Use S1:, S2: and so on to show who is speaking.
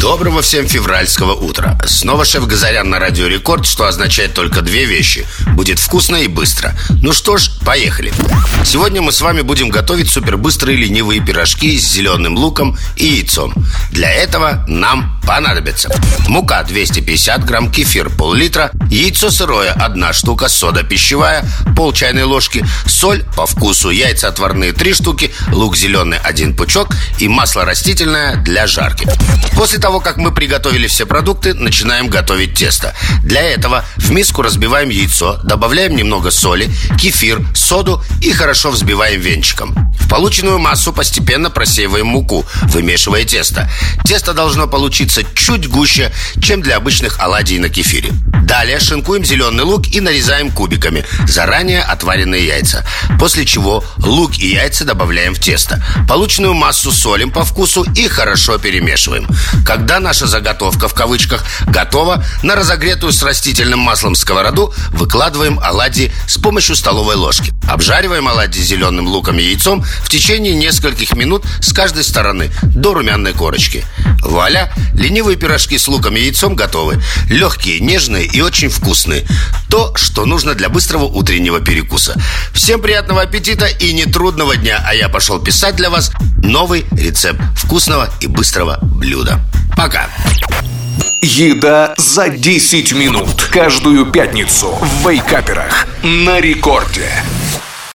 S1: Доброго всем февральского утра. Снова шеф Газарян на Радио Рекорд Что означает только две вещи. Будет вкусно и быстро. Ну что ж, поехали. Сегодня мы с вами будем готовить супербыстрые ленивые пирожки С зеленым луком и яйцом. Для этого нам понадобится Мука 250 грамм, кефир пол-литра Яйцо сырое одна штука, сода пищевая Пол чайной ложки Соль по вкусу, яйца отварные 3 штуки Лук зеленый один пучок И масло растительное для жарки. После того, как мы приготовили все продукты, начинаем готовить тесто. Для этого в миску разбиваем яйцо, добавляем немного соли, кефир, соду и хорошо взбиваем венчиком. В полученную массу постепенно просеиваем муку, вымешивая тесто. Тесто должно получиться чуть гуще, чем для обычных оладий на кефире. Далее шинкуем зеленый лук и нарезаем кубиками, заранее отваренные яйца. После чего лук и яйца добавляем в тесто. Полученную массу солим по вкусу и хорошо перемешиваем. Когда наша заготовка в кавычках готова, на разогретую с растительным маслом сковороду выкладываем оладьи с помощью столовой ложки. Обжариваем оладьи зеленым луком и яйцом в течение нескольких минут с каждой стороны до румяной корочки. Вуаля! Ленивые пирожки с луком и яйцом готовы. Легкие, нежные и очень вкусные. То, что нужно для быстрого утреннего перекуса. Всем приятного аппетита и нетрудного дня. А я пошел писать для вас новый рецепт вкусного и быстрого блюда. Пока!
S2: Еда за 10 минут Каждую пятницу в Вейкаперах На рекорде